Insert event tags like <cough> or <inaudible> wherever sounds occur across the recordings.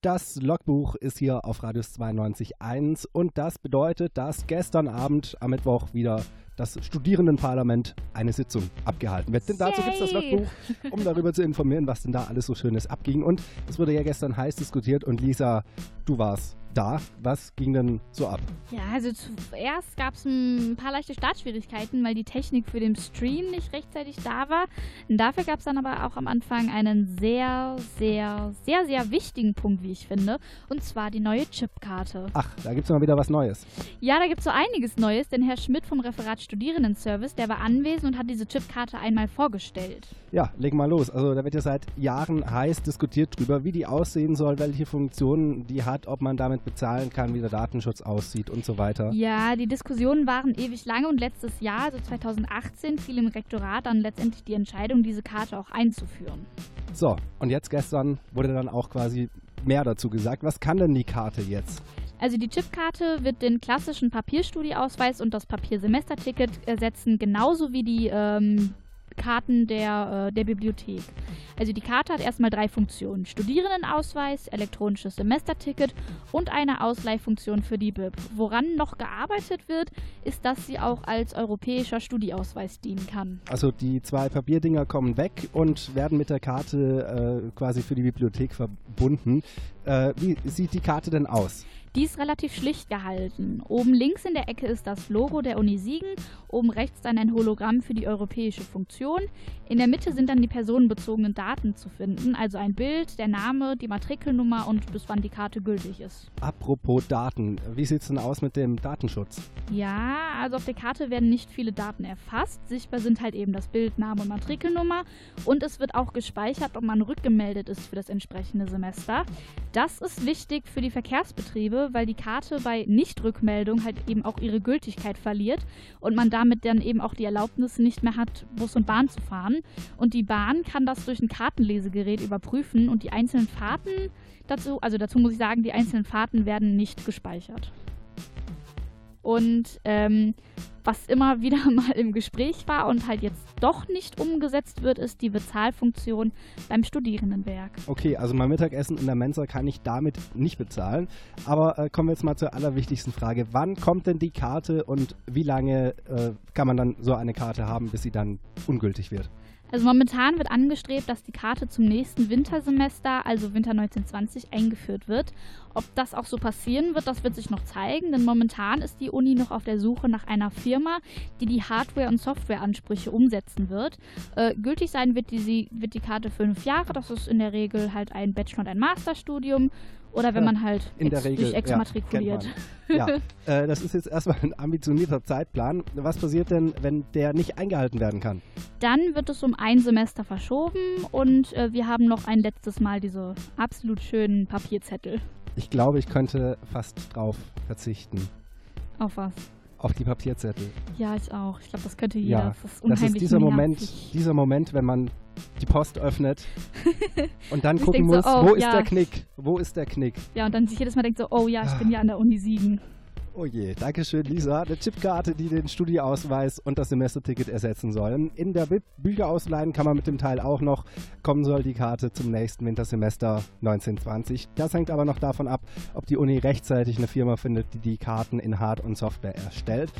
Das Logbuch ist hier auf Radius 92.1 und das bedeutet, dass gestern Abend am Mittwoch wieder das Studierendenparlament eine Sitzung abgehalten wird. Denn dazu gibt es das Logbuch, um darüber zu informieren, was denn da alles so Schönes abging. Und es wurde ja gestern heiß diskutiert und Lisa, du warst da. Was ging denn so ab? Ja, also zuerst gab es ein paar leichte Startschwierigkeiten, weil die Technik für den Stream nicht rechtzeitig da war. Und dafür gab es dann aber auch am Anfang einen sehr, sehr, sehr, sehr wichtigen Punkt, wie ich finde. Und zwar die neue Chipkarte. Ach, da gibt es mal wieder was Neues. Ja, da gibt es so einiges Neues, denn Herr Schmidt vom Referat Studierendenservice, der war anwesend und hat diese Chipkarte einmal vorgestellt. Ja, leg mal los. Also da wird ja seit Jahren heiß diskutiert drüber, wie die aussehen soll, welche Funktionen die hat, ob man damit bezahlen kann, wie der Datenschutz aussieht und so weiter. Ja, die Diskussionen waren ewig lange und letztes Jahr, also 2018, fiel im Rektorat dann letztendlich die Entscheidung, diese Karte auch einzuführen. So, und jetzt gestern wurde dann auch quasi mehr dazu gesagt. Was kann denn die Karte jetzt? Also die Chipkarte wird den klassischen Papierstudieausweis und das Papiersemesterticket ersetzen, genauso wie die ähm, Karten der, äh, der Bibliothek. Also die Karte hat erstmal drei Funktionen. Studierendenausweis, elektronisches Semesterticket und eine Ausleihfunktion für die BIP. Woran noch gearbeitet wird, ist, dass sie auch als europäischer Studieausweis dienen kann. Also die zwei Papierdinger kommen weg und werden mit der Karte äh, quasi für die Bibliothek verbunden. Äh, wie sieht die Karte denn aus? Die ist relativ schlicht gehalten. Oben links in der Ecke ist das Logo der Uni Siegen, oben rechts dann ein Hologramm für die europäische Funktion. In der Mitte sind dann die personenbezogenen Daten zu finden, also ein Bild, der Name, die Matrikelnummer und bis wann die Karte gültig ist. Apropos Daten, wie sieht es denn aus mit dem Datenschutz? Ja, also auf der Karte werden nicht viele Daten erfasst. Sichtbar sind halt eben das Bild, Name und Matrikelnummer und es wird auch gespeichert, ob man rückgemeldet ist für das entsprechende Semester. Das ist wichtig für die Verkehrsbetriebe, weil die Karte bei Nichtrückmeldung halt eben auch ihre Gültigkeit verliert und man damit dann eben auch die Erlaubnis nicht mehr hat, Bus und Bahn zu fahren. Und die Bahn kann das durch ein Kartenlesegerät überprüfen und die einzelnen Fahrten dazu, also dazu muss ich sagen, die einzelnen Fahrten werden nicht gespeichert. Und ähm, was immer <laughs> wieder mal im Gespräch war und halt jetzt doch nicht umgesetzt wird, ist die Bezahlfunktion beim Studierendenwerk. Okay, also mein Mittagessen in der Mensa kann ich damit nicht bezahlen. Aber äh, kommen wir jetzt mal zur allerwichtigsten Frage. Wann kommt denn die Karte und wie lange äh, kann man dann so eine Karte haben, bis sie dann ungültig wird? Also momentan wird angestrebt, dass die Karte zum nächsten Wintersemester, also Winter 1920, eingeführt wird. Ob das auch so passieren wird, das wird sich noch zeigen, denn momentan ist die Uni noch auf der Suche nach einer Firma, die die Hardware- und Softwareansprüche umsetzen wird. Äh, gültig sein wird die, wird die Karte fünf Jahre, das ist in der Regel halt ein Bachelor- und ein Masterstudium. Oder wenn man halt in der Regel, sich exmatrikuliert. Ja, ja. <laughs> Äh, das ist jetzt erstmal ein ambitionierter Zeitplan. Was passiert denn, wenn der nicht eingehalten werden kann? Dann wird es um ein Semester verschoben und äh, wir haben noch ein letztes Mal diese absolut schönen Papierzettel. Ich glaube, ich könnte fast drauf verzichten. Auf was? Auf die Papierzettel. Ja, ich auch. Ich glaube, das könnte jeder. Ja, das ist das ist dieser nervig. Moment, dieser Moment, wenn man die Post öffnet <laughs> und dann Ich gucken denk so, muss, oh, wo ist ja. der Knick? Wo ist der Knick? Ja, und dann sich jedes Mal denkt so, oh ja, ich bin ja an der Uni Siegen. Oh je, Dankeschön, Lisa. Eine Chipkarte, die den Studieausweis und das Semesterticket ersetzen sollen. In der Bib Bücher ausleihen kann man mit dem Teil auch noch. Kommen soll die Karte zum nächsten Wintersemester 1920. Das hängt aber noch davon ab, ob die Uni rechtzeitig eine Firma findet, die die Karten in Hard- und Software erstellt.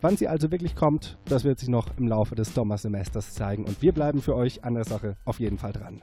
Wann sie also wirklich kommt, das wird sich noch im Laufe des Sommersemesters zeigen. Und wir bleiben für euch an der Sache auf jeden Fall dran.